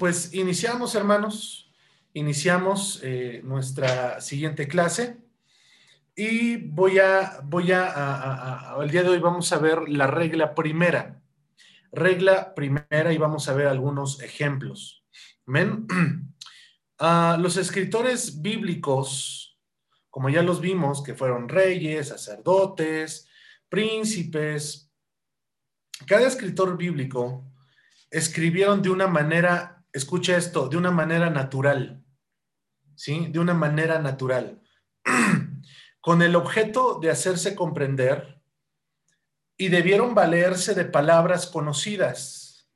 pues iniciamos, hermanos, iniciamos eh, nuestra siguiente clase y voy a, voy a, el día de hoy vamos a ver la regla primera. Regla primera y vamos a ver algunos ejemplos. Amén. Ah, los escritores bíblicos, como ya los vimos, que fueron reyes, sacerdotes, príncipes, cada escritor bíblico escribieron de una manera, escucha esto, de una manera natural, ¿sí? De una manera natural, con el objeto de hacerse comprender y debieron valerse de palabras conocidas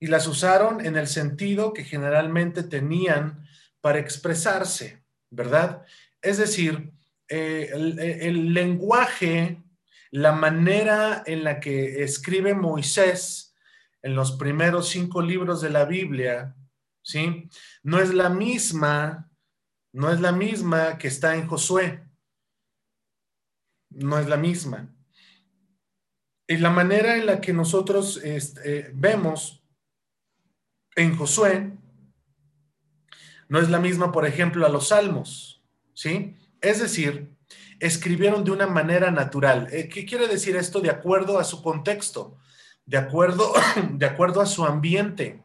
y las usaron en el sentido que generalmente tenían para expresarse, ¿verdad? Es decir, eh, el lenguaje, la manera en la que escribe Moisés, en los primeros cinco libros de la Biblia, ¿sí? No es la misma, no es la misma que está en Josué. No es la misma. Y la manera en la que nosotros este, vemos en Josué no es la misma, por ejemplo, a los salmos, ¿sí? Es decir, escribieron de una manera natural. Eh, ¿Qué quiere decir esto? De acuerdo a su contexto de acuerdo, de acuerdo a su ambiente,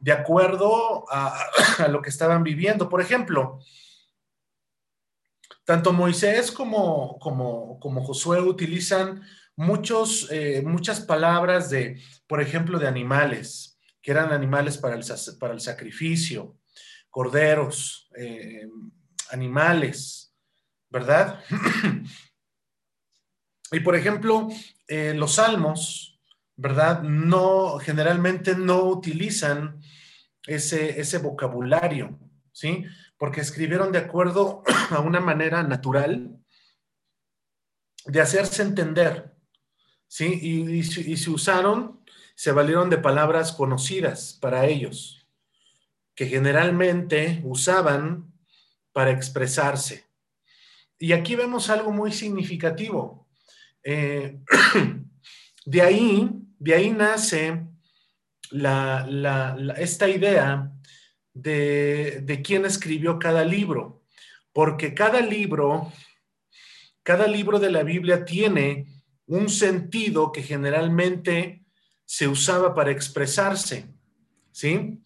de acuerdo a, lo que estaban viviendo. Por ejemplo, tanto Moisés como, como, como Josué utilizan muchos, eh, muchas palabras de, por ejemplo, de animales, que eran animales para el, para el sacrificio, corderos, eh, animales, ¿verdad? y por ejemplo, eh, los salmos, ¿verdad? No, generalmente no utilizan ese, ese vocabulario, ¿sí? Porque escribieron de acuerdo a una manera natural de hacerse entender, ¿sí? Y, se usaron, se valieron de palabras conocidas para ellos, que generalmente usaban para expresarse. Y aquí vemos algo muy significativo. Eh, de ahí de ahí nace esta idea de, de quién escribió cada libro, porque cada libro, cada libro de la Biblia tiene un sentido que generalmente se usaba para expresarse, ¿sí?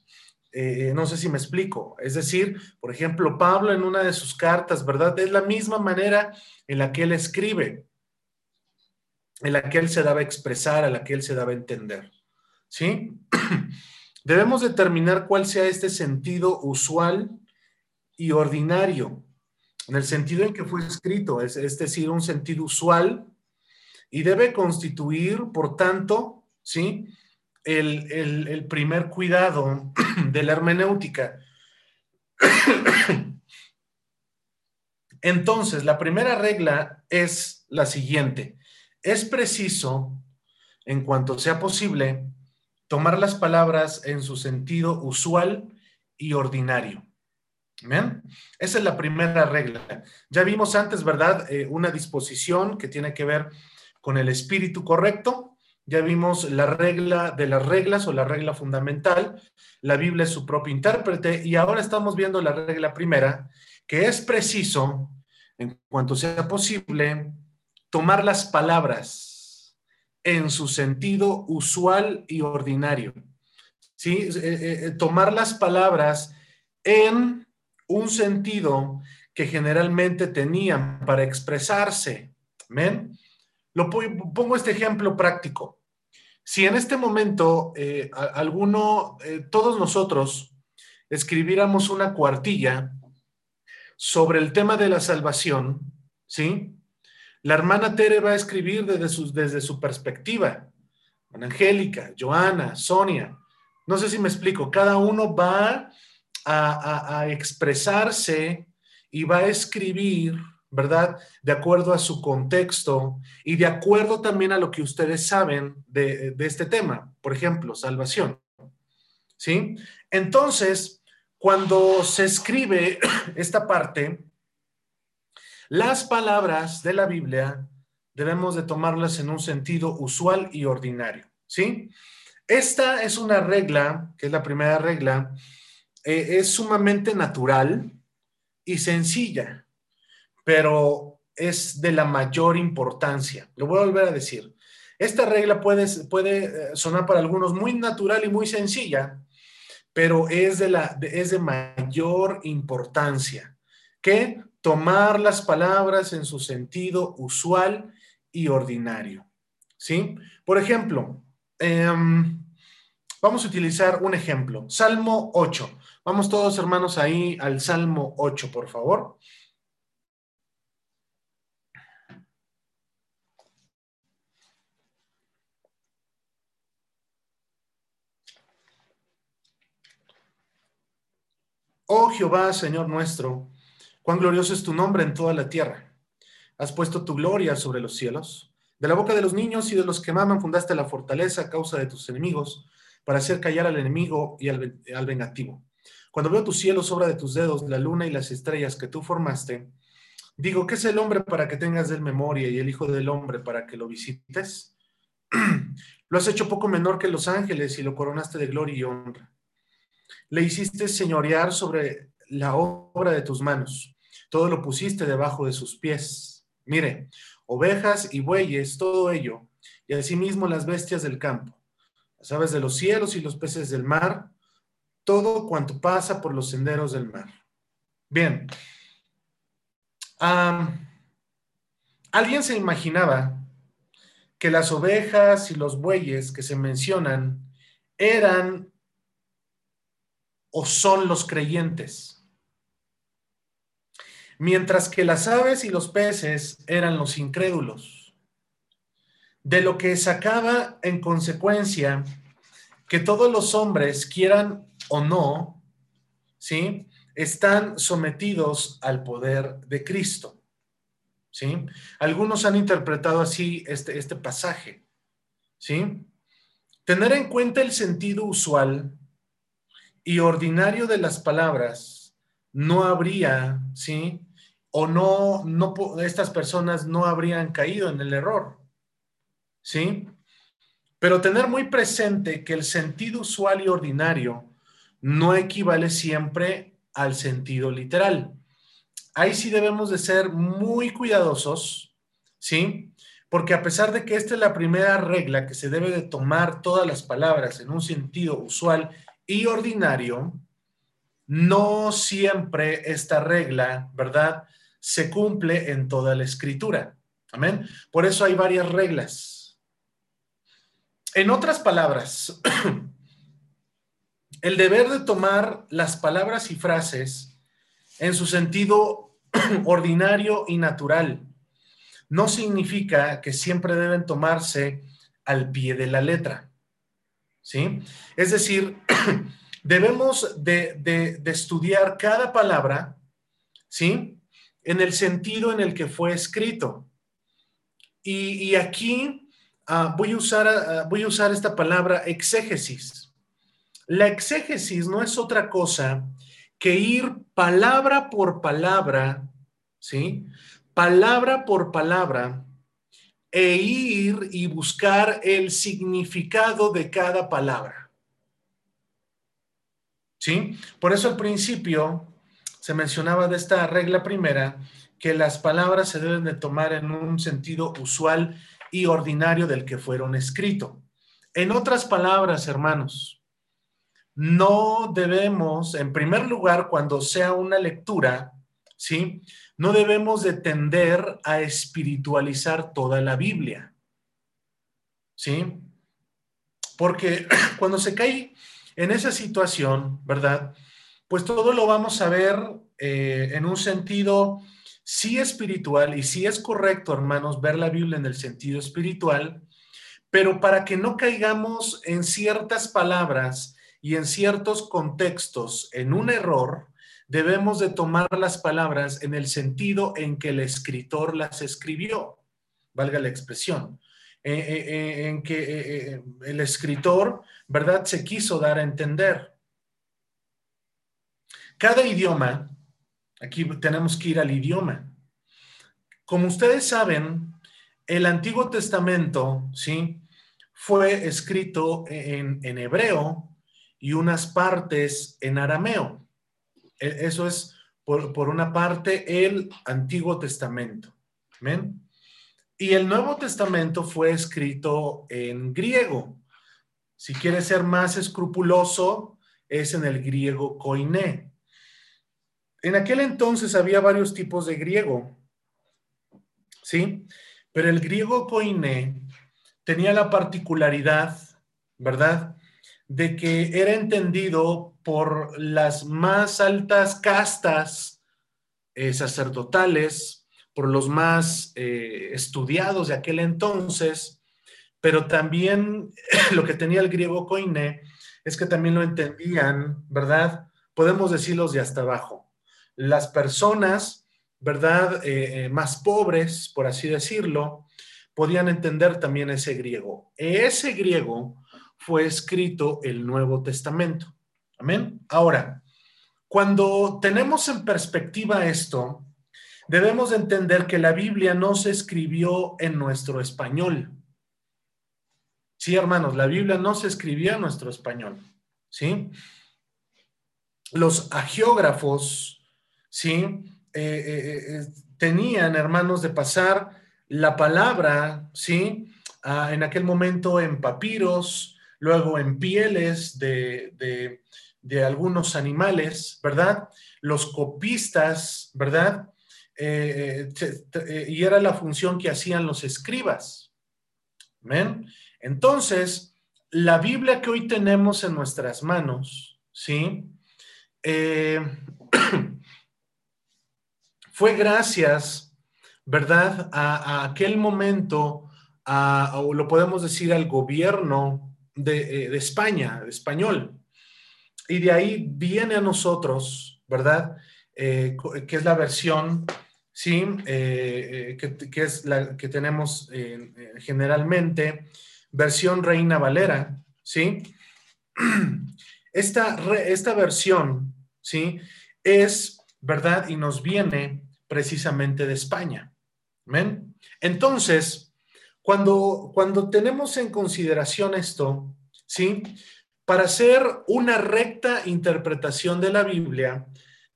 Eh, no sé si me explico. Es decir, por ejemplo, Pablo en una de sus cartas, ¿verdad? Es la misma manera en la que él escribe en la que él se daba a expresar, a la que él se daba a entender. ¿Sí? Debemos determinar cuál sea este sentido usual y ordinario, en el sentido en que fue escrito, es, decir, un sentido usual, y debe constituir, por tanto, ¿sí? El, el primer cuidado de la hermenéutica. Entonces, la primera regla es la siguiente es preciso, en cuanto sea posible, tomar las palabras en su sentido usual y ordinario. ¿Bien? Esa es la primera regla. Ya vimos antes, ¿verdad? Eh, una disposición que tiene que ver con el espíritu correcto. Ya vimos la regla de las reglas o la regla fundamental. La Biblia es su propio intérprete y ahora estamos viendo la regla primera, que es preciso, en cuanto sea posible, tomar las palabras en su sentido usual y ordinario. ¿Sí? Eh, eh, eh, tomar las palabras en un sentido que generalmente tenían para expresarse. ¿Ven? Lo pongo este ejemplo práctico. Si en este momento alguno, todos nosotros, escribiéramos una cuartilla sobre el tema de la salvación, ¿sí? La hermana Tere va a escribir desde su, desde su perspectiva. Angélica, Joana, Sonia. No sé si me explico. Cada uno va a, expresarse y va a escribir, ¿verdad? De acuerdo a su contexto y de acuerdo también a lo que ustedes saben de, de este tema. Por ejemplo, salvación. ¿Sí? Entonces, cuando se escribe esta parte, las palabras de la Biblia debemos de tomarlas en un sentido usual y ordinario, ¿sí? Esta es una regla, que es la primera regla, eh, es sumamente natural y sencilla, pero es de la mayor importancia. Lo voy a volver a decir. Esta regla puede, puede eh, sonar para algunos muy natural y muy sencilla, pero es de, la, es de mayor importancia que tomar las palabras en su sentido usual y ordinario. ¿Sí? Por ejemplo, em, vamos a utilizar un ejemplo. Salmo 8. Vamos todos hermanos ahí al Salmo 8, por favor. Oh Jehová, Señor nuestro, cuán glorioso es tu nombre en toda la tierra. Has puesto tu gloria sobre los cielos. De la boca de los niños y de los que maman fundaste la fortaleza a causa de tus enemigos, para hacer callar al enemigo y al, vengativo. Cuando veo tus cielos, obra de tus dedos, la luna y las estrellas que tú formaste, digo, ¿qué es el hombre para que tengas de memoria y el hijo del hombre para que lo visites? lo has hecho poco menor que los ángeles y lo coronaste de gloria y honra le hiciste señorear sobre la obra de tus manos. Todo lo pusiste debajo de sus pies. Mire, ovejas y bueyes, todo ello, y asimismo las bestias del campo, las aves de los cielos y los peces del mar, todo cuanto pasa por los senderos del mar. Bien, alguien se imaginaba que las ovejas y los bueyes que se mencionan eran o son los creyentes. Mientras que las aves y los peces eran los incrédulos. De lo que sacaba en consecuencia que todos los hombres, quieran o no, ¿sí? Están sometidos al poder de Cristo. ¿Sí? Algunos han interpretado así este, este pasaje. ¿Sí? Tener en cuenta el sentido usual y ordinario de las palabras, no habría, ¿sí? O no, no, estas personas no habrían caído en el error, ¿sí? Pero tener muy presente que el sentido usual y ordinario no equivale siempre al sentido literal. Ahí sí debemos de ser muy cuidadosos, ¿sí? Porque a pesar de que esta es la primera regla que se debe de tomar todas las palabras en un sentido usual y ordinario, no siempre esta regla, ¿verdad? Se cumple en toda la escritura. Amén. Por eso hay varias reglas. En otras palabras, el deber de tomar las palabras y frases en su sentido ordinario y natural no significa que siempre deben tomarse al pie de la letra. ¿sí? Es decir, debemos de, estudiar cada palabra, ¿sí? En el sentido en el que fue escrito. Y, aquí ah, voy, a usar, voy a usar esta palabra exégesis. La exégesis no es otra cosa que ir palabra por palabra, ¿sí? Palabra por palabra e ir y buscar el significado de cada palabra. ¿Sí? Por eso al principio se mencionaba de esta regla primera que las palabras se deben de tomar en un sentido usual y ordinario del que fueron escrito. En otras palabras, hermanos, no debemos, en primer lugar, cuando sea una lectura, ¿sí? No debemos de tender a espiritualizar toda la Biblia. ¿Sí? Porque cuando se cae en esa situación, ¿verdad? Pues todo lo vamos a ver eh, en un sentido sí espiritual y sí es correcto, hermanos, ver la Biblia en el sentido espiritual, pero para que no caigamos en ciertas palabras y en ciertos contextos en un error, debemos de tomar las palabras en el sentido en que el escritor las escribió, valga la expresión, eh, eh, en que el escritor, ¿verdad?, se quiso dar a entender. Cada idioma, aquí tenemos que ir al idioma. Como ustedes saben, el Antiguo Testamento, ¿sí? fue escrito en, hebreo y unas partes en arameo. E, eso es, por, una parte, el Antiguo Testamento. Y el Nuevo Testamento fue escrito en griego. Si quieres ser más escrupuloso, es en el griego koiné. En aquel entonces había varios tipos de griego, ¿sí? Pero el griego koiné tenía la particularidad, ¿verdad? De que era entendido por las más altas castas eh, sacerdotales, por los más eh, estudiados de aquel entonces, pero también lo que tenía el griego koiné es que también lo entendían, ¿verdad? Podemos decirlos de hasta abajo. Las personas, ¿verdad? Eh, más pobres, por así decirlo, podían entender también ese griego. Ese griego fue escrito el Nuevo Testamento. Amén. Ahora, cuando tenemos en perspectiva esto, debemos entender que la Biblia no se escribió en nuestro español. Sí, hermanos, la Biblia no se escribió en nuestro español. ¿Sí? Los agiógrafos, ¿sí? Eh, eh, eh, tenían, hermanos, de pasar la palabra, ¿sí? Ah, en aquel momento en papiros, luego en pieles de, algunos animales, ¿verdad? Los copistas, ¿verdad? Y era la función que hacían los escribas. ¿Ven? Entonces, la Biblia que hoy tenemos en nuestras manos, ¿sí? Fue gracias ¿verdad? A, aquel momento, o lo podemos decir al gobierno de, eh, España, español. Y de ahí viene a nosotros, ¿verdad? Eh, que es la versión, ¿sí? Eh, que, es la que tenemos generalmente, versión Reina Valera, ¿sí? Esta, esta versión, ¿sí? Es, ¿verdad? Y nos viene precisamente de España. Entonces, cuando, cuando tenemos en consideración esto, ¿sí? Para hacer una recta interpretación de la Biblia,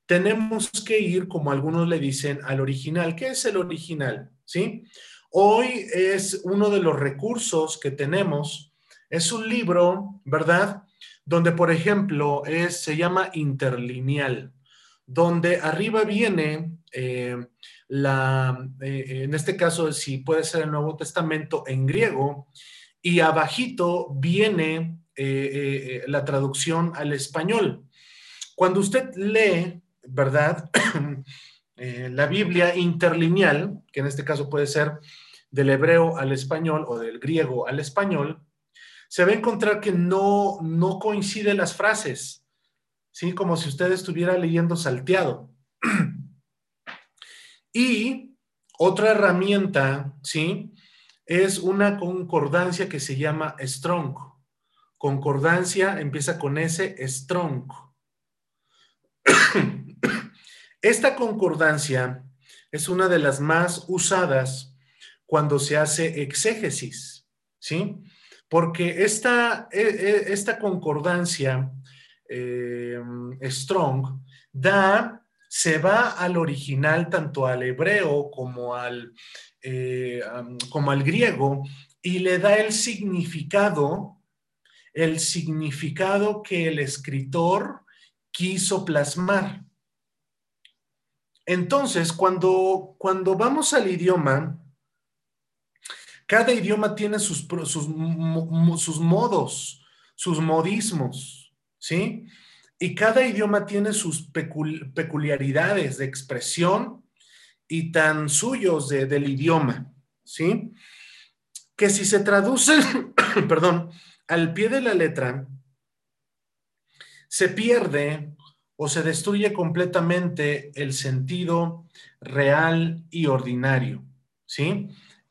tenemos que ir, como algunos le dicen, al original. ¿Qué es el original? ¿Sí? Hoy es uno de los recursos que tenemos. Es un libro, ¿verdad? Donde, por ejemplo, es, se llama interlineal, donde arriba viene eh, la, eh, en este caso, si puede ser el Nuevo Testamento en griego, y abajito viene eh, eh, la traducción al español. Cuando usted lee, ¿verdad? la Biblia interlineal, que en este caso puede ser del hebreo al español o del griego al español, se va a encontrar que no, no coinciden las frases, ¿sí? Como si usted estuviera leyendo salteado. Y otra herramienta, ¿sí? Es una concordancia que se llama Strong. Concordancia empieza con S, Strong. Esta concordancia es una de las más usadas cuando se hace exégesis, ¿sí? Porque esta, e, e, esta concordancia eh, strong da se va al original, tanto al hebreo como al, eh, como al griego, y le da el significado, el significado que el escritor quiso plasmar. Entonces, cuando, cuando vamos al idioma, cada idioma tiene sus, sus, sus modos, sus modismos, ¿sí? Y cada idioma tiene sus peculiaridades de expresión y tan suyos del idioma, ¿sí? Que si se traduce, perdón, al pie de la letra, se pierde o se destruye completamente el sentido real y ordinario, ¿sí?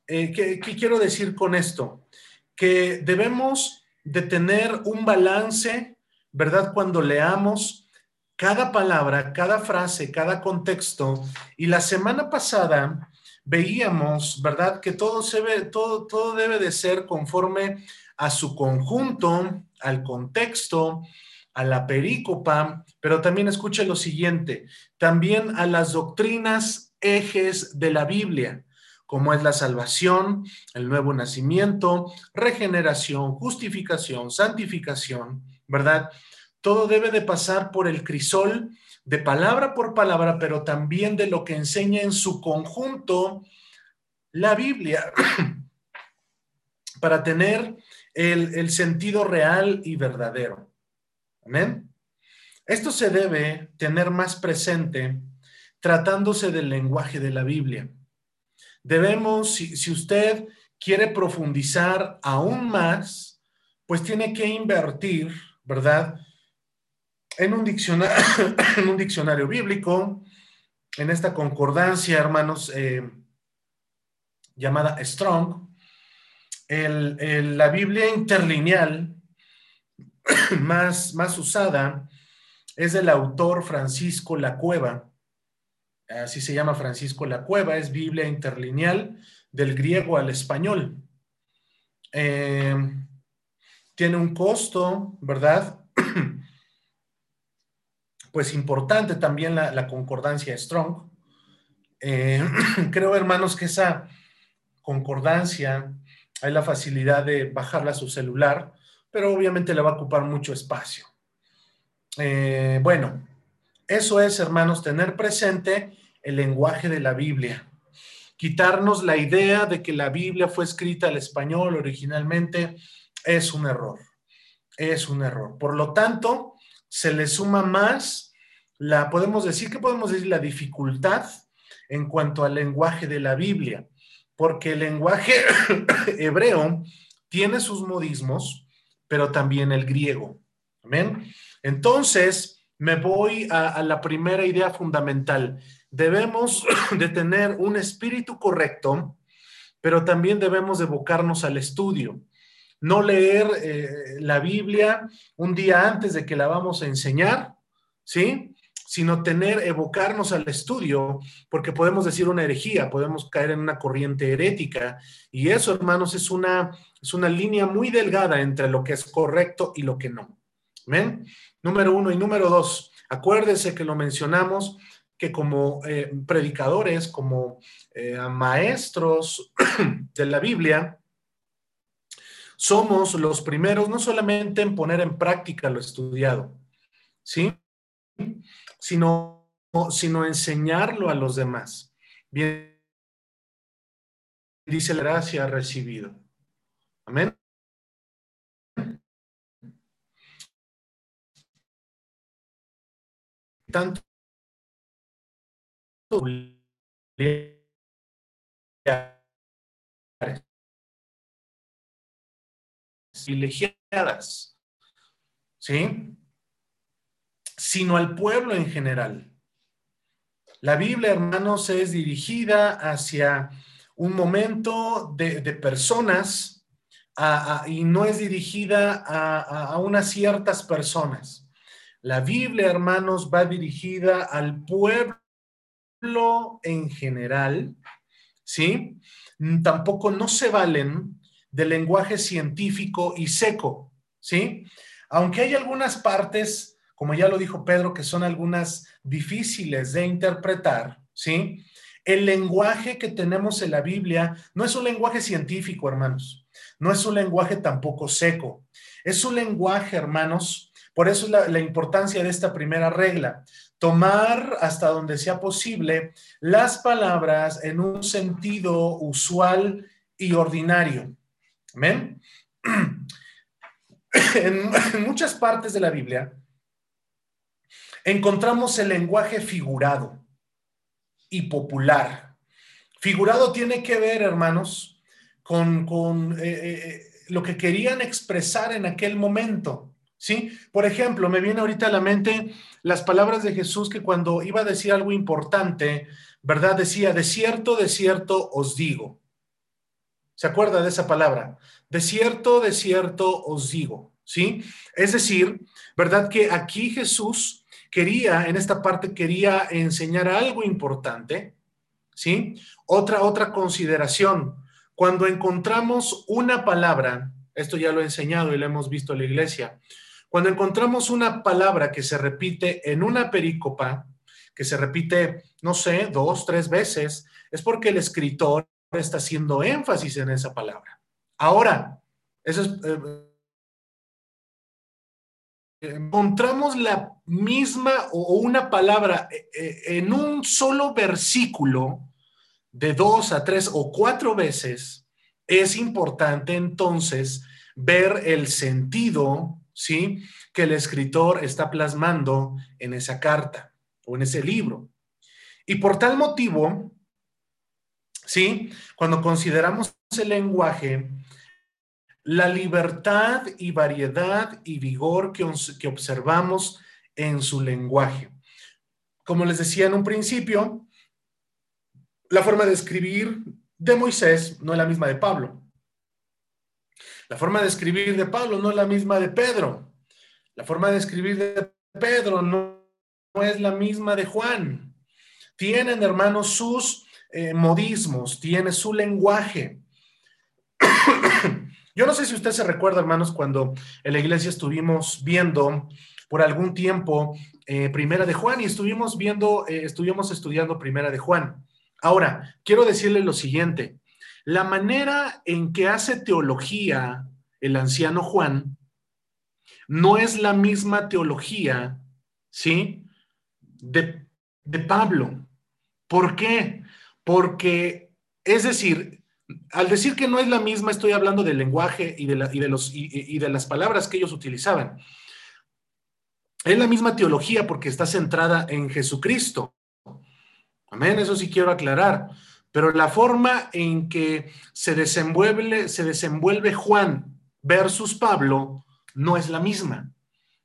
Eh, ¿qué, ¿Qué quiero decir con esto? Que debemos de tener un balance ¿verdad? Cuando leamos cada palabra, cada frase, cada contexto. Y la semana pasada veíamos, ¿verdad? Que todo, se ve, todo, todo debe de ser conforme a su conjunto, al contexto, a la perícopa, pero también escuche lo siguiente, también a las doctrinas ejes de la Biblia, como es la salvación, el nuevo nacimiento, regeneración, justificación, santificación, ¿verdad? Todo debe de pasar por el crisol de palabra por palabra, pero también de lo que enseña en su conjunto la Biblia, para tener el, el sentido real y verdadero. Amén. Esto se debe tener más presente tratándose del lenguaje de la Biblia. Debemos, si, usted quiere profundizar aún más, pues tiene que invertir, ¿verdad? En un diccionario, bíblico, en esta concordancia, hermanos, eh, llamada Strong, la Biblia interlineal más, más usada es del autor Francisco La Cueva. Así se llama Francisco La Cueva, es Biblia interlineal del griego al español. Eh, tiene un costo, ¿verdad? pues importante también la, concordancia Strong. Eh, creo, hermanos, que esa concordancia hay la facilidad de bajarla a su celular, pero obviamente le va a ocupar mucho espacio. Eh, bueno, eso es, hermanos, tener presente el lenguaje de la Biblia. Quitarnos la idea de que la Biblia fue escrita al español originalmente es un error. Es un error. Por lo tanto, se le suma más la, podemos decir, que podemos decir? La dificultad en cuanto al lenguaje de la Biblia, porque el lenguaje hebreo tiene sus modismos, pero también el griego. Amén. Entonces, me voy a, la primera idea fundamental. Debemos de tener un espíritu correcto, pero también debemos evocarnos al estudio. No leer eh, la Biblia un día antes de que la vamos a enseñar, ¿sí? Sino tener, evocarnos al estudio, porque podemos decir una herejía, podemos caer en una corriente herética. Y eso, hermanos, es una, es una línea muy delgada entre lo que es correcto y lo que no. ¿Ven? Número uno y número dos, acuérdese que lo mencionamos, que como eh, predicadores, como eh, maestros de la Biblia, somos los primeros no solamente en poner en práctica lo estudiado, ¿sí? Sino, sino enseñarlo a los demás. Bien, dice la gracia recibido. Amén. tanto privilegiadas, ¿sí? Sino al pueblo en general. La Biblia, hermanos, es dirigida hacia un momento de, personas y no es dirigida a unas ciertas personas. La Biblia, hermanos, va dirigida al pueblo en general, ¿sí? Tampoco no se valen del lenguaje científico y seco, ¿sí? Aunque hay algunas partes, como ya lo dijo Pedro, que son algunas difíciles de interpretar, ¿sí? El lenguaje que tenemos en la Biblia no es un lenguaje científico, hermanos. No es un lenguaje tampoco seco. Es un lenguaje, hermanos, por eso es la, importancia de esta primera regla. Tomar hasta donde sea posible las palabras en un sentido usual y ordinario. Amén. En, muchas partes de la Biblia encontramos el lenguaje figurado y popular. Figurado tiene que ver, hermanos, con, eh, eh, eh, lo que querían expresar en aquel momento. ¿sí? Por ejemplo, me viene ahorita a la mente las palabras de Jesús que cuando iba a decir algo importante, ¿verdad? Decía, de cierto, de cierto os digo. ¿Se acuerda de esa palabra? De cierto, de cierto os digo, ¿sí? Es decir, ¿verdad? Que aquí Jesús quería, en esta parte quería enseñar algo importante, ¿sí? Otra, otra consideración. Cuando encontramos una palabra esto ya lo he enseñado y lo hemos visto en la iglesia. Cuando encontramos una palabra que se repite en una perícopa, que se repite, no sé, dos, tres veces, es porque el escritor está haciendo énfasis en esa palabra. Ahora, eh, encontramos la misma o una palabra eh, eh, en un solo versículo de dos a tres o cuatro veces, es importante entonces ver el sentido, ¿sí? Que el escritor está plasmando en esa carta o en ese libro. Y por tal motivo, ¿sí? Cuando consideramos el lenguaje, la libertad y variedad y vigor que, que observamos en su lenguaje. Como les decía en un principio, la forma de escribir de Moisés no es la misma de Pablo. La forma de escribir de Pablo no es la misma de Pedro. La forma de escribir de Pedro no, es la misma de Juan. Tienen, hermanos, sus eh, modismos, tiene su lenguaje. Yo no sé si usted se recuerda, hermanos, cuando en la iglesia estuvimos viendo por algún tiempo eh, Primera de Juan y estuvimos viendo, eh, estuvimos estudiando Primera de Juan. Ahora, quiero decirle lo siguiente. La manera en que hace teología el anciano Juan no es la misma teología, ¿sí? De, Pablo. ¿Por qué? Porque, es decir, al decir que no es la misma, estoy hablando del lenguaje y de, las palabras que ellos utilizaban. Es la misma teología porque está centrada en Jesucristo. Amén, eso sí quiero aclarar. Pero la forma en que se desenvuelve Juan versus Pablo no es la misma.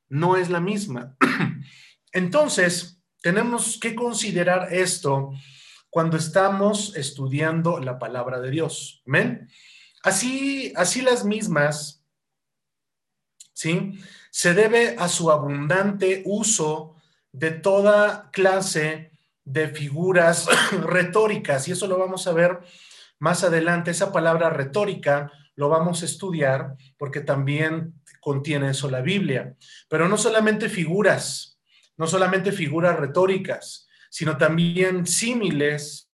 No es la misma. Entonces, tenemos que considerar esto cuando estamos estudiando la palabra de Dios. Amén. Así, así las mismas, ¿sí? Se debe a su abundante uso de toda clase de figuras retóricas y eso lo vamos a ver más adelante. Esa palabra retórica lo vamos a estudiar porque también contiene eso la Biblia. Pero no solamente figuras, no solamente figuras retóricas, sino también símiles,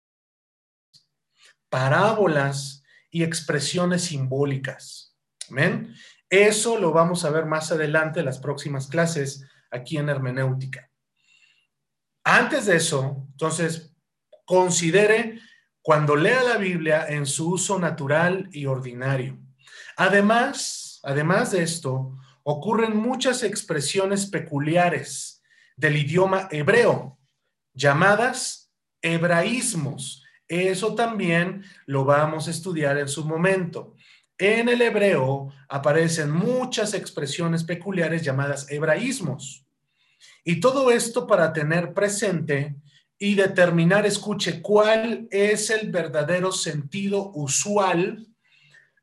parábolas y expresiones simbólicas. Amén. Eso lo vamos a ver más adelante en las próximas clases aquí en hermenéutica. Antes de eso, entonces, considere cuando lea la Biblia en su uso natural y ordinario. Además, además de esto, ocurren muchas expresiones peculiares del idioma hebreo, llamadas hebraísmos. Eso también lo vamos a estudiar en su momento. En el hebreo aparecen muchas expresiones peculiares llamadas hebraísmos. Y todo esto para tener presente y determinar, escuche, cuál es el verdadero sentido usual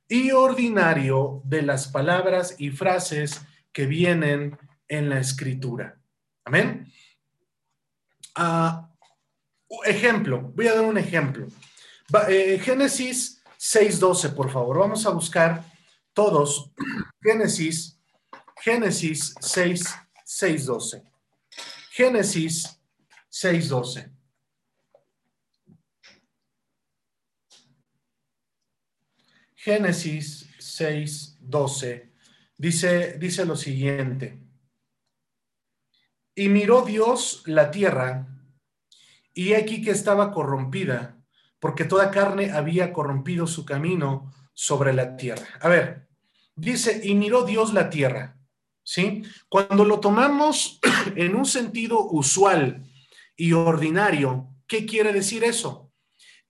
y ordinario de las palabras y frases que vienen en la escritura. Amén. Ah, ejemplo, voy a dar un ejemplo. Eh, Génesis 6.12, por favor. Vamos a buscar todos Génesis, Génesis 6, 6.12. Génesis 6:12. Génesis 6:12 dice, dice lo siguiente. Y miró Dios la tierra, y aquí que estaba corrompida, porque toda carne había corrompido su camino sobre la tierra. A ver, dice, y miró Dios la tierra. ¿sí? Cuando lo tomamos en un sentido usual y ordinario, ¿qué quiere decir eso?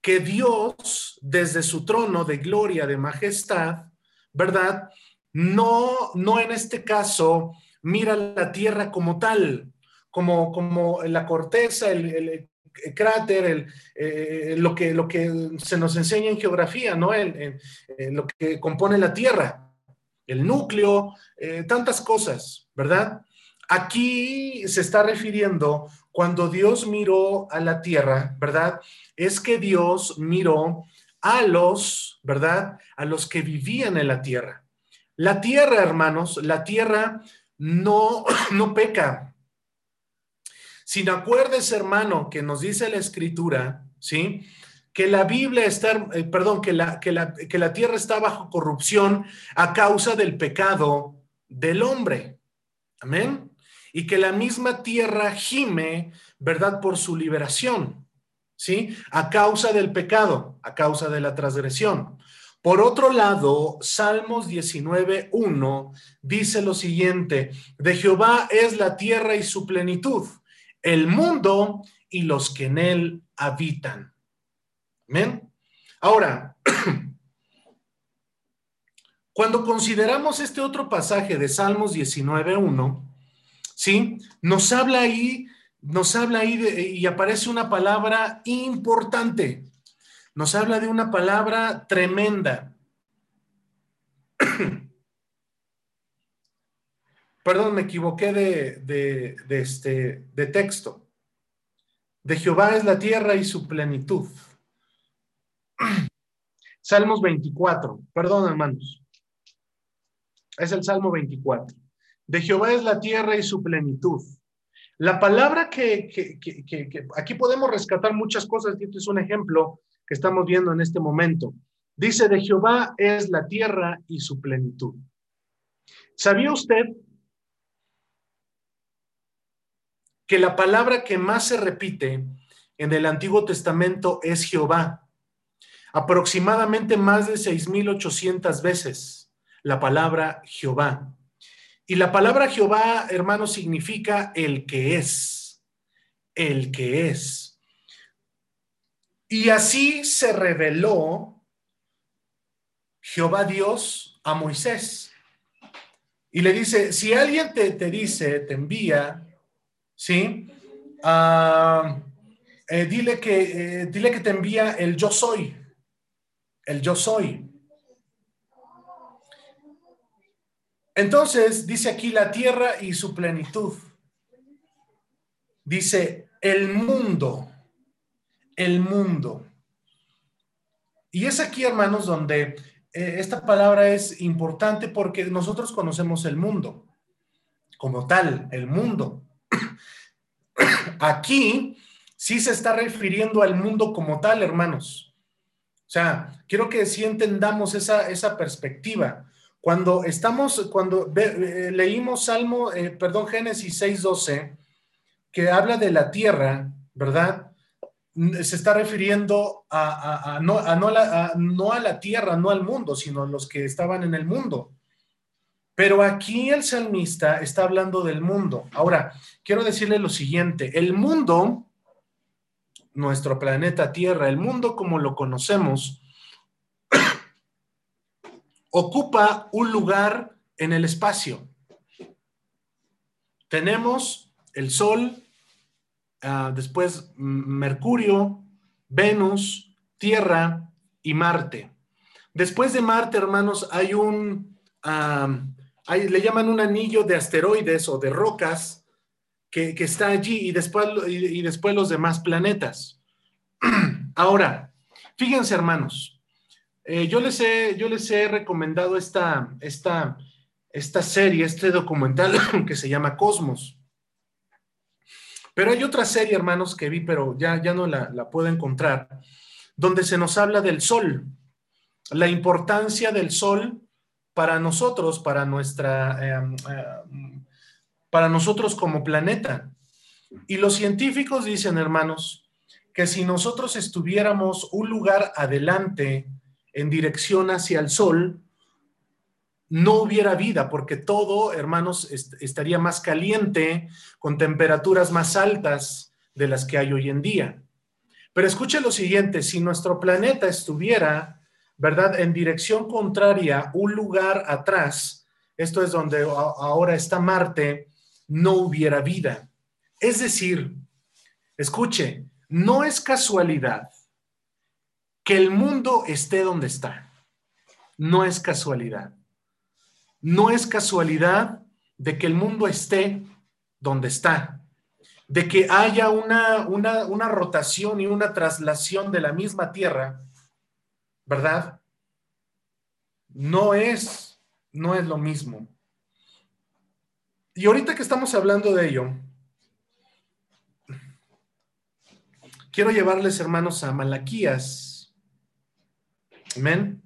Que Dios, desde su trono de gloria, de majestad, ¿verdad? No, no en este caso mira la tierra como tal, como, como la corteza, el, cráter, eh, lo, que, lo que se nos enseña en geografía, ¿no? lo que compone la tierra el núcleo, eh, tantas cosas, ¿verdad? Aquí se está refiriendo cuando Dios miró a la tierra, ¿verdad? Es que Dios miró a los, ¿verdad? A los que vivían en la tierra, La tierra, hermanos, la tierra no, no peca. Sin acuerdes, hermano, que nos dice la escritura, ¿sí? Que la Biblia está, eh, perdón, que la, que, la, que la tierra está bajo corrupción a causa del pecado del hombre. Amén. Y que la misma tierra gime, ¿verdad? Por su liberación, ¿sí? A causa del pecado, a causa de la transgresión. Por otro lado, Salmos 19.1 dice lo siguiente, de Jehová es la tierra y su plenitud, el mundo y los que en él habitan. Amén. Ahora, cuando consideramos este otro pasaje de Salmos 19.1, ¿sí? Nos habla ahí, nos habla ahí y aparece una palabra importante. Nos habla de una palabra tremenda. Perdón, me equivoqué de, este, de texto. De Jehová es la tierra y su plenitud. Salmos 24. Perdón, hermanos. Es el Salmo 24. De Jehová es la tierra y su plenitud. La palabra que, que aquí podemos rescatar muchas cosas, este es un ejemplo que estamos viendo en este momento. Dice, de Jehová es la tierra y su plenitud. ¿Sabía usted que la palabra que más se repite en el Antiguo Testamento es Jehová. Aproximadamente más de 6.800 veces la palabra Jehová. Y la palabra Jehová, hermano, significa el que es, el que es. Y así se reveló Jehová Dios a Moisés. Y le dice, si alguien te, te dice, te envía, ¿sí? Ah, eh, dile, que, eh, dile que te envía el yo soy, el yo soy. Entonces, dice aquí la tierra y su plenitud. Dice el mundo, el mundo. Y es aquí, hermanos, donde eh, esta palabra es importante porque nosotros conocemos el mundo como tal, el mundo. Aquí sí se está refiriendo al mundo como tal, hermanos. O sea, quiero que sí entendamos esa, esa perspectiva. Cuando estamos, cuando leímos Salmo, eh, perdón, Génesis 6:12, que habla de la tierra, ¿verdad? Se está refiriendo a, no, no, no a la tierra, no al mundo, sino a los que estaban en el mundo. Pero aquí el salmista está hablando del mundo. Ahora, quiero decirle lo siguiente, el mundo, nuestro planeta Tierra, el mundo como lo conocemos, ocupa un lugar en el espacio. Tenemos el Sol, ah, después Mercurio, Venus, Tierra y Marte. Después de Marte, hermanos, hay un... Ah, le llaman un anillo de asteroides o de rocas que, está allí y después, y, después los demás planetas. Ahora, fíjense hermanos, eh, yo, les he, yo les he recomendado esta, esta, esta serie, este documental que se llama Cosmos. Pero hay otra serie, hermanos, que vi, pero ya, ya no la, la puedo encontrar, donde se nos habla del Sol, la importancia del Sol para nosotros, para nuestra, em, em, para nosotros como planeta. Y los científicos dicen, hermanos, que si nosotros estuviéramos un lugar adelante en dirección hacia el sol, no hubiera vida, porque todo, hermanos, estaría más caliente, con temperaturas más altas de las que hay hoy en día. Pero escuche lo siguiente, si nuestro planeta estuviera ¿verdad? En dirección contraria, un lugar atrás, esto es donde ahora está Marte, no hubiera vida. Es decir, escuche, no es casualidad que el mundo esté donde está. No es casualidad. No es casualidad de que el mundo esté donde está, de que haya una, una, una rotación y una traslación de la misma Tierra ¿verdad? No es, no es lo mismo. Y ahorita que estamos hablando de ello, quiero llevarles, hermanos, a Malaquías. Amén.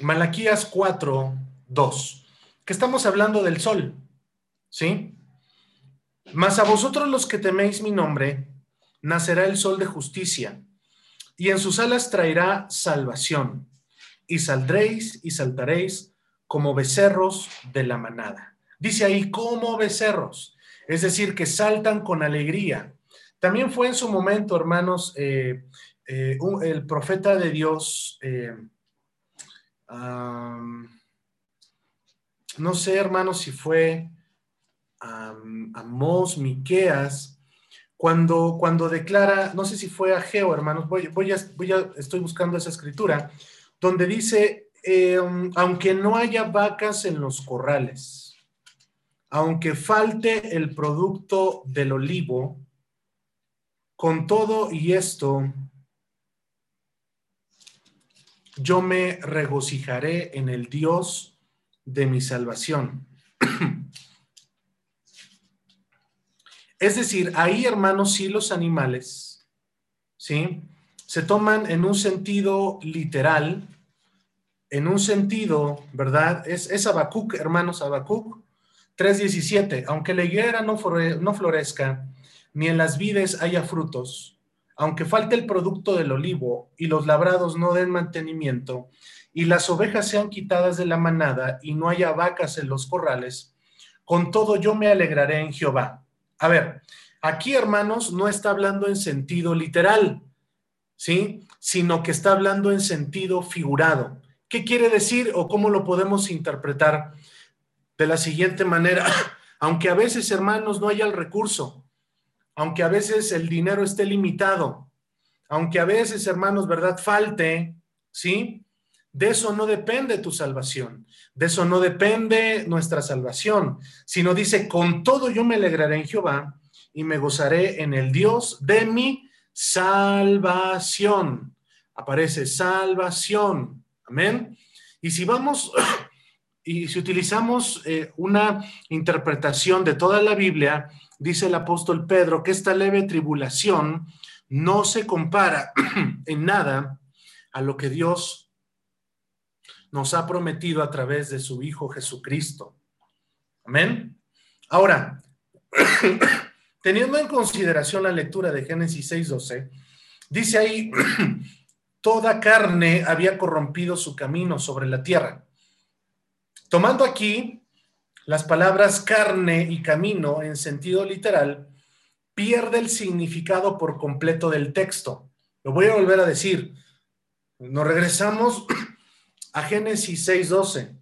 Malaquías 4, 2, que estamos hablando del sol, ¿sí? Mas a vosotros los que teméis mi nombre, nacerá el sol de justicia, y en sus alas traerá salvación, y saldréis y saltaréis como becerros de la manada. Dice ahí, como becerros, es decir, que saltan con alegría. También fue en su momento, hermanos, eh, eh, el profeta de Dios, eh, no sé, hermanos, si fue Amós, Miqueas, cuando, cuando declara, no sé si fue Ageo, hermanos, voy, a, voy a, estoy buscando esa escritura, donde dice, em, aunque no haya vacas en los corrales, aunque falte el producto del olivo, con todo y esto, yo me regocijaré en el Dios de mi salvación. Es decir, ahí, hermanos, sí los animales, ¿sí? Se toman en un sentido literal, en un sentido, ¿verdad? Es, es Habacuc, hermanos, Habacuc 3.17. Aunque la higuera no, no florezca, ni en las vides haya frutos, aunque falte el producto del olivo y los labrados no den mantenimiento, y las ovejas sean quitadas de la manada y no haya vacas en los corrales, con todo yo me alegraré en Jehová a ver, aquí hermanos no está hablando en sentido literal, ¿sí? Sino que está hablando en sentido figurado. ¿Qué quiere decir o cómo lo podemos interpretar? De la siguiente manera, aunque a veces hermanos no haya el recurso, aunque a veces el dinero esté limitado, aunque a veces hermanos, ¿verdad? Falte, ¿sí? De eso no depende tu salvación, de eso no depende nuestra salvación, sino dice, con todo yo me alegraré en Jehová y me gozaré en el Dios de mi salvación. Aparece salvación. Amén. Y si vamos y si utilizamos eh, una interpretación de toda la Biblia, dice el apóstol Pedro que esta leve tribulación no se compara en nada a lo que Dios nos ha prometido a través de su Hijo Jesucristo. Amén. Ahora, teniendo en consideración la lectura de Génesis 6:12, dice ahí, toda carne había corrompido su camino sobre la tierra. Tomando aquí las palabras carne y camino en sentido literal, pierde el significado por completo del texto. Lo voy a volver a decir. Nos regresamos a Génesis 6:12.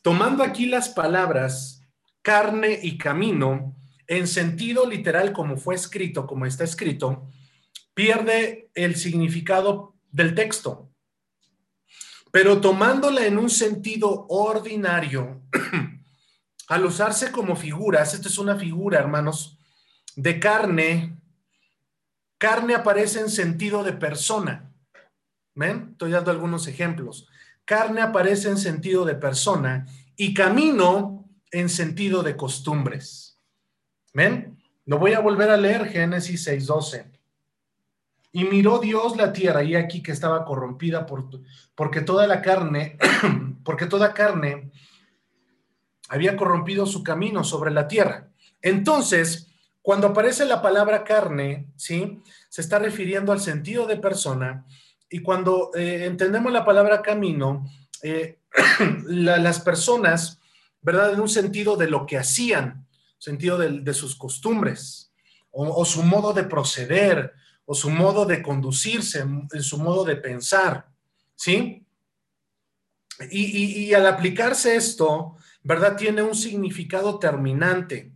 Tomando aquí las palabras carne y camino en sentido literal como fue escrito, como está escrito, pierde el significado del texto. Pero tomándola en un sentido ordinario, al usarse como figuras, esta es una figura, hermanos, de carne, carne aparece en sentido de persona. ¿Ven? Estoy dando algunos ejemplos. Carne aparece en sentido de persona y camino en sentido de costumbres. ¿Ven? Lo voy a volver a leer, Génesis 6:12. Y miró Dios la tierra y aquí que estaba corrompida por, porque toda la carne, porque toda carne había corrompido su camino sobre la tierra. Entonces, cuando aparece la palabra carne, ¿sí? Se está refiriendo al sentido de persona y cuando eh, entendemos la palabra camino, eh, las personas, ¿verdad? En un sentido de lo que hacían, sentido de, sus costumbres, o, su modo de proceder, o su modo de conducirse, en, su modo de pensar, ¿sí? Y, y al aplicarse esto, ¿verdad? Tiene un significado terminante,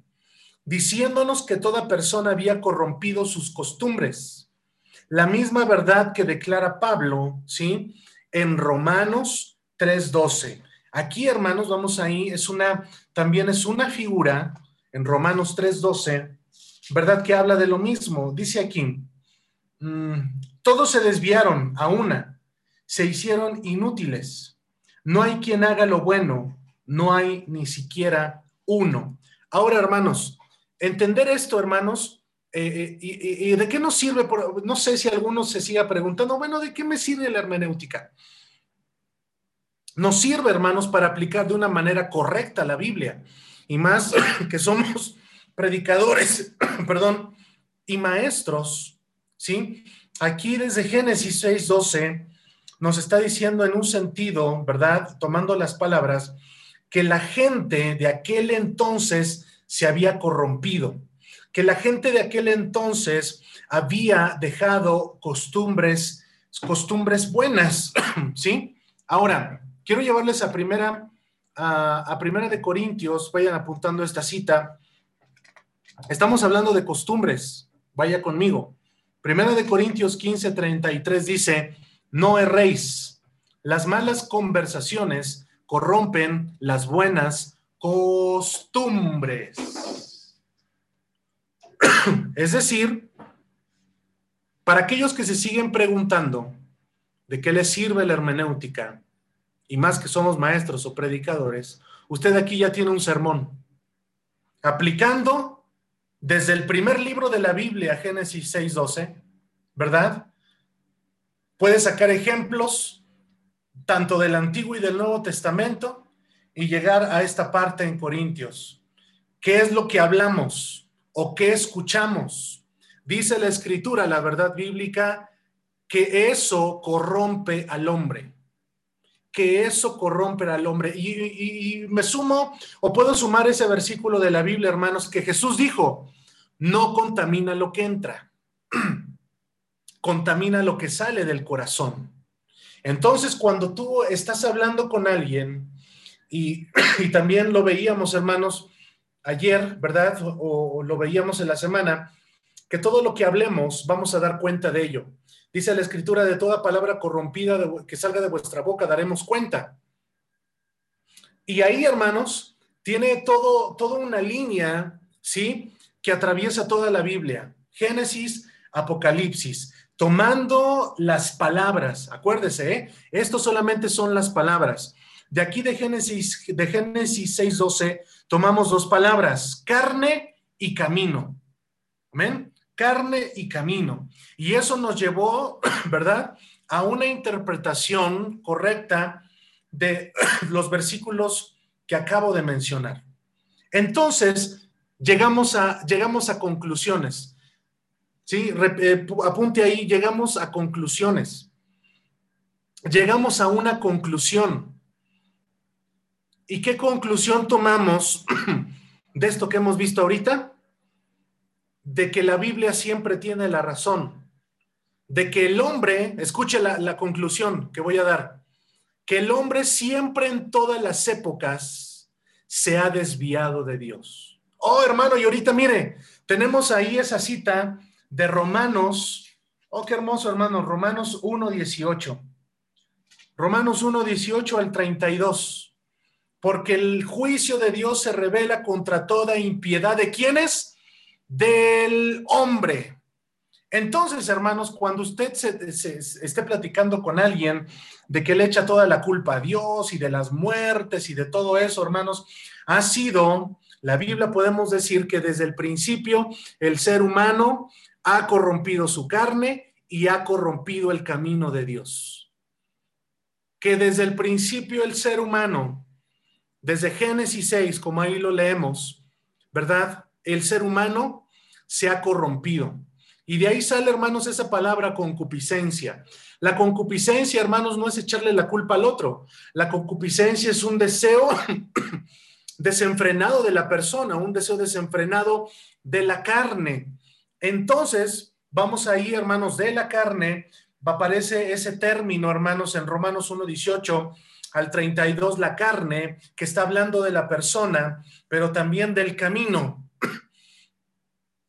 diciéndonos que toda persona había corrompido sus costumbres la misma verdad que declara Pablo, ¿sí? En Romanos 3:12. Aquí, hermanos, vamos ahí, es una, también es una figura en Romanos 3:12 ¿verdad? Que habla de lo mismo. Dice aquí, mm, todos se desviaron a una, se hicieron inútiles. No hay quien haga lo bueno, no hay ni siquiera uno. Ahora, hermanos, entender esto, hermanos, eh, eh, y, de qué nos sirve? no sé si alguno se siga preguntando, bueno, ¿de qué me sirve la hermenéutica? Nos sirve, hermanos, para aplicar de una manera correcta la Biblia. Y más que somos predicadores, perdón, y maestros, ¿sí? Aquí desde Génesis 6:12 nos está diciendo en un sentido, ¿verdad? Tomando las palabras, que la gente de aquel entonces se había corrompido, que la gente de aquel entonces había dejado costumbres, costumbres buenas, ¿sí? Ahora, quiero llevarles a primera, a, primera de Corintios, vayan apuntando esta cita. Estamos hablando de costumbres, vaya conmigo. Primera de Corintios 15, 33 dice, no erréis, las malas conversaciones corrompen las buenas costumbres. es decir, para aquellos que se siguen preguntando de qué les sirve la hermenéutica, y más que somos maestros o predicadores, usted aquí ya tiene un sermón, aplicando desde el primer libro de la Biblia, Génesis 6.12, ¿verdad? Puede sacar ejemplos tanto del Antiguo y del Nuevo Testamento y llegar a esta parte en Corintios. ¿Qué es lo que hablamos o qué escuchamos? Dice la escritura, la verdad bíblica, que eso corrompe al hombre que eso corrompe al hombre. Y, me sumo, o puedo sumar ese versículo de la Biblia, hermanos, que Jesús dijo, no contamina lo que entra, contamina lo que sale del corazón. Entonces, cuando tú estás hablando con alguien, y, también lo veíamos, hermanos, ayer, ¿verdad? o lo veíamos en la semana, que todo lo que hablemos vamos a dar cuenta de ello. Dice la escritura, de toda palabra corrompida que salga de vuestra boca daremos cuenta. Y ahí, hermanos, tiene todo, toda una línea, ¿sí? Que atraviesa toda la Biblia. Génesis, Apocalipsis, tomando las palabras, acuérdese, ¿eh? esto solamente son las palabras. De aquí de Génesis, de Génesis 6:12, tomamos dos palabras, carne y camino. Amén carne y camino. Y eso nos llevó, ¿verdad?, a una interpretación correcta de los versículos que acabo de mencionar. Entonces, llegamos a, llegamos a conclusiones. Sí, eh, apunte ahí, llegamos a conclusiones. Llegamos a una conclusión. ¿Y qué conclusión tomamos de esto que hemos visto ahorita? de que la Biblia siempre tiene la razón, de que el hombre, escuche la, conclusión que voy a dar, que el hombre siempre en todas las épocas se ha desviado de Dios. Oh, hermano, y ahorita mire, tenemos ahí esa cita de Romanos. Oh, qué hermoso, hermano, Romanos 1.18. Romanos 1.18 al 32. Porque el juicio de Dios se revela contra toda impiedad de quienes? del hombre. Entonces, hermanos, cuando usted se, esté platicando con alguien de que le echa toda la culpa a Dios y de las muertes y de todo eso, hermanos, ha sido, la Biblia podemos decir que desde el principio el ser humano ha corrompido su carne y ha corrompido el camino de Dios. Que desde el principio el ser humano, desde Génesis 6, como ahí lo leemos, ¿verdad? El ser humano se ha corrompido. Y de ahí sale, hermanos, esa palabra concupiscencia. La concupiscencia, hermanos, no es echarle la culpa al otro. La concupiscencia es un deseo desenfrenado de la persona, un deseo desenfrenado de la carne. Entonces, vamos ahí, hermanos, de la carne, aparece ese término, hermanos, en Romanos 1.18 al 32, la carne, que está hablando de la persona, pero también del camino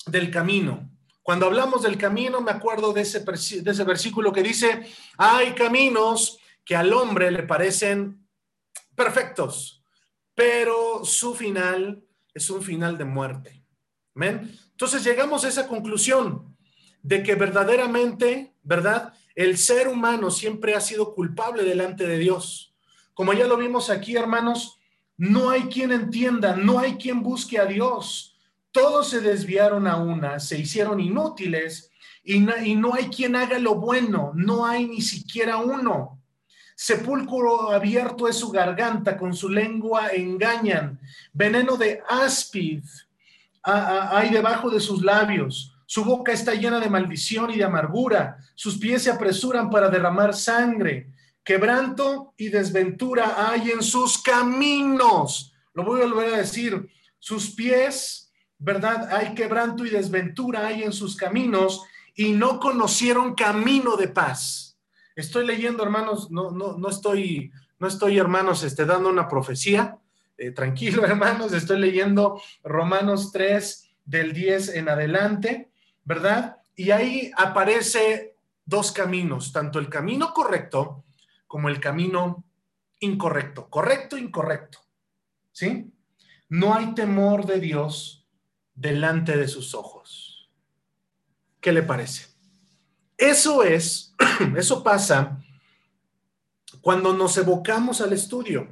del camino. Cuando hablamos del camino, me acuerdo de ese, de ese versículo que dice, hay caminos que al hombre le parecen perfectos, pero su final es un final de muerte. Entonces llegamos a esa conclusión de que verdaderamente, ¿verdad? El ser humano siempre ha sido culpable delante de Dios. Como ya lo vimos aquí, hermanos, no hay quien entienda, no hay quien busque a Dios. Todos se desviaron a una, se hicieron inútiles y no, hay quien haga lo bueno, no hay ni siquiera uno. Sepulcro abierto es su garganta, con su lengua engañan. Veneno de áspid hay debajo de sus labios. Su boca está llena de maldición y de amargura. Sus pies se apresuran para derramar sangre. Quebranto y desventura hay en sus caminos. Lo voy a volver a decir. Sus pies, ¿verdad? Hay quebranto y desventura hay en sus caminos y no conocieron camino de paz. Estoy leyendo, hermanos, no, no, no estoy, no estoy, hermanos, este, dando una profecía. Eh, tranquilo, hermanos, estoy leyendo Romanos 3 del 10 en adelante, ¿verdad? Y ahí aparece dos caminos, tanto el camino correcto como el camino incorrecto. Correcto, incorrecto. ¿Sí? No hay temor de Dios delante de sus ojos. ¿Qué le parece? Eso es, eso pasa cuando nos evocamos al estudio,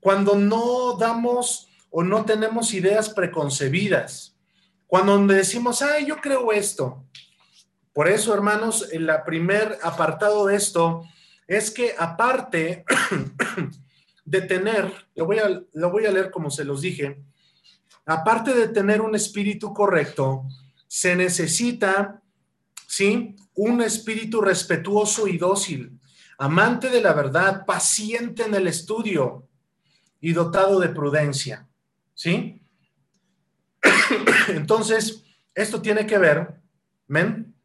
cuando no damos o no tenemos ideas preconcebidas, cuando decimos, ay, yo creo esto. Por eso, hermanos, el primer apartado de esto es que aparte de tener, lo voy, a, lo voy a leer como se los dije, aparte de tener un espíritu correcto, se necesita, ¿sí? un espíritu respetuoso y dócil, amante de la verdad, paciente en el estudio y dotado de prudencia. ¿Sí? Entonces, esto tiene que ver, ¿men?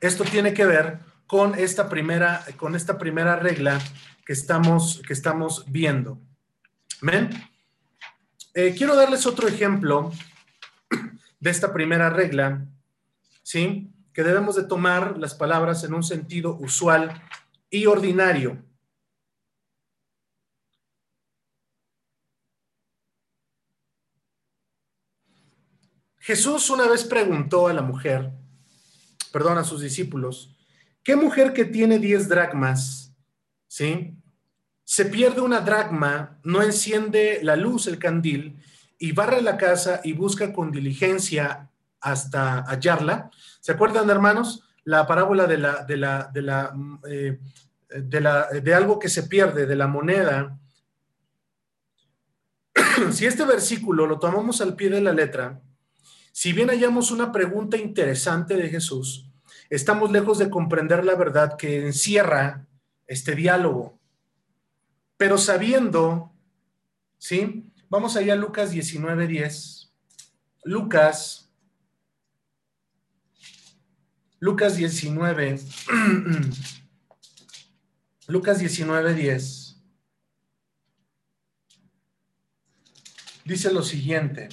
Esto tiene que ver con esta primera, con esta primera regla que estamos, que estamos viendo. ¿Men? Eh, quiero darles otro ejemplo de esta primera regla, ¿sí? que debemos de tomar las palabras en un sentido usual y ordinario. Jesús una vez preguntó a la mujer, perdón, a sus discípulos, ¿qué mujer que tiene 10 dracmas, ¿sí? Se pierde una dracma, no enciende la luz, el candil, y barre la casa y busca con diligencia hasta hallarla. ¿Se acuerdan, hermanos? La parábola de la, de la, de la, eh, de, la de algo que se pierde, de la moneda. si este versículo lo tomamos al pie de la letra, si bien hallamos una pregunta interesante de Jesús, estamos lejos de comprender la verdad que encierra este diálogo. Pero sabiendo, ¿sí? Vamos allá a Lucas 19:10. Lucas Lucas 19, Lucas 19, 10. Dice lo siguiente.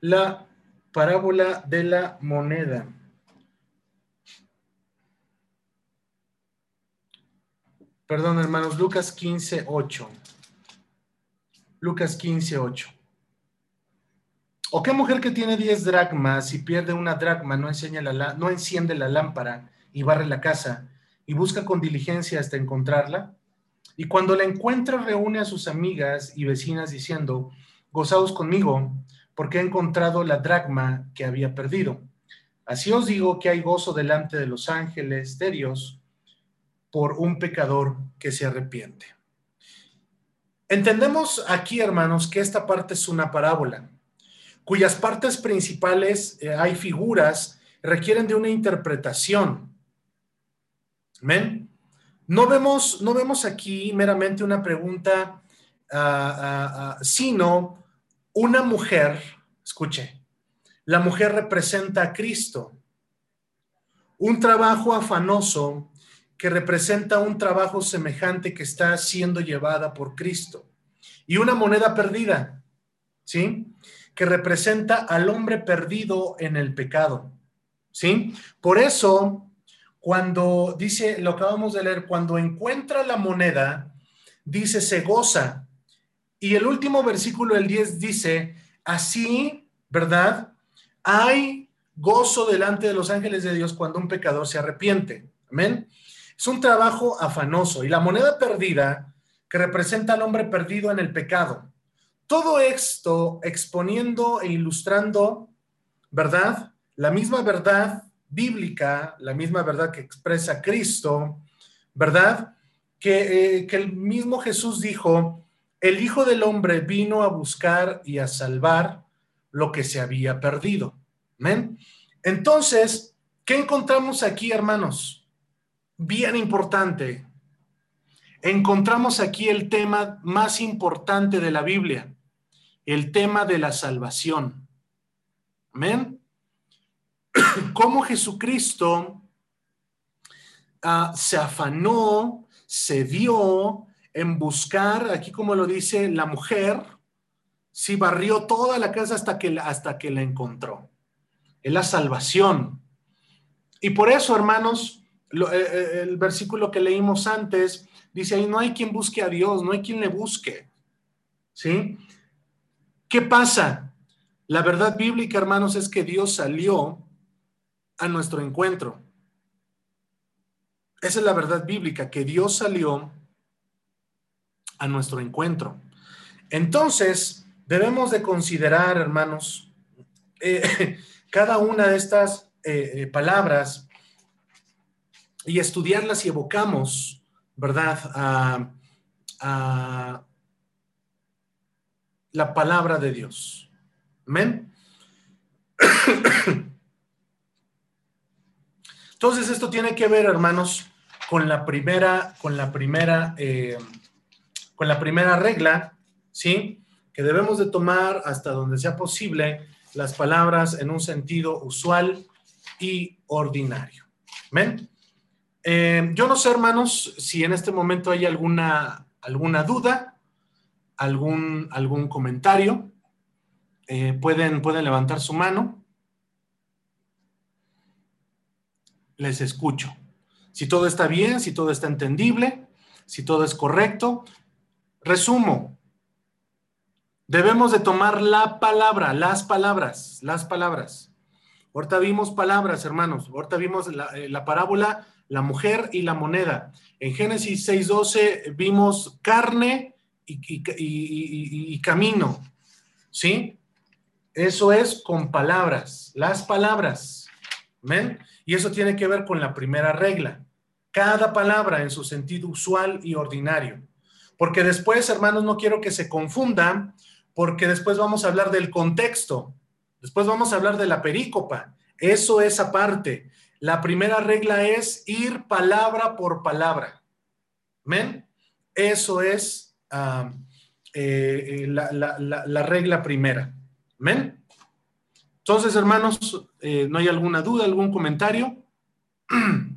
La parábola de la moneda. Perdón, hermanos, Lucas 15, 8. Lucas 15, 8. ¿O qué mujer que tiene 10 dracmas y pierde una dracma no, enciende la lámpara y barre la casa y busca con diligencia hasta encontrarla? Y cuando la encuentra reúne a sus amigas y vecinas diciendo, gozaos conmigo, porque he encontrado la dracma que había perdido. Así os digo que hay gozo delante de los ángeles de Dios por un pecador que se arrepiente. Entendemos aquí, hermanos, que esta parte es una parábola, cuyas partes principales eh, hay figuras, requieren de una interpretación. ¿Amén? No vemos, no vemos aquí meramente una pregunta, ah, ah, ah, sino una mujer, escuche, la mujer representa a Cristo. Un trabajo afanoso que representa un trabajo semejante que está siendo llevada por Cristo. Y una moneda perdida, ¿sí? que representa al hombre perdido en el pecado. ¿Sí? Por eso, cuando dice, lo acabamos de leer, cuando encuentra la moneda, dice, se goza. Y el último versículo, el 10, dice, así, ¿verdad? Hay gozo delante de los ángeles de Dios cuando un pecador se arrepiente. Amén. Es un trabajo afanoso. Y la moneda perdida, que representa al hombre perdido en el pecado. Todo esto exponiendo e ilustrando, ¿verdad? La misma verdad bíblica, la misma verdad que expresa Cristo, ¿verdad? Que, eh, que el mismo Jesús dijo, el Hijo del Hombre vino a buscar y a salvar lo que se había perdido. ¿Amén? Entonces, ¿qué encontramos aquí, hermanos? Bien importante. Encontramos aquí el tema más importante de la Biblia, el tema de la salvación. Amén. Cómo Jesucristo ah, se afanó, se dio en buscar, aquí como lo dice la mujer, sí barrió toda la casa hasta que, hasta que la encontró es la salvación. Y por eso, hermanos, eh, eh, el versículo que leímos antes dice ahí, no hay quien busque a Dios, no hay quien le busque. ¿Sí? ¿Qué pasa? La verdad bíblica, hermanos, es que Dios salió a nuestro encuentro. Esa es la verdad bíblica, que Dios salió a nuestro encuentro. Entonces, debemos de considerar, hermanos, eh, cada una de estas eh, eh, palabras y estudiarlas y evocamos, ¿verdad? A, la palabra de Dios. Amén. Entonces, esto tiene que ver, hermanos, con la primera, con la primera, con la primera regla, ¿sí? Que debemos de tomar hasta donde sea posible las palabras en un sentido usual y ordinario. ¿Ven? Eh, yo no sé, hermanos, si en este momento hay alguna, alguna duda, algún, algún comentario. Eh, pueden, pueden levantar su mano. Les escucho. Si todo está bien, si todo está entendible, si todo es correcto. Resumo, Debemos de tomar la palabra, las palabras, las palabras. Ahorita vimos palabras, hermanos. Ahorita vimos la, eh, parábola, la mujer y la moneda. En Génesis 6.12 vimos carne y, camino. ¿Sí? Eso es con palabras, las palabras. ¿Ven? Y eso tiene que ver con la primera regla. Cada palabra en su sentido usual y ordinario. Porque después, hermanos, no quiero que se confundan porque después vamos a hablar del contexto, después vamos a hablar de la perícopa. Eso es aparte. La primera regla es ir palabra por palabra. ¿Men? Eso es eh, eh, la, regla primera. ¿Men? Entonces, hermanos, eh, ¿no hay alguna duda, algún comentario?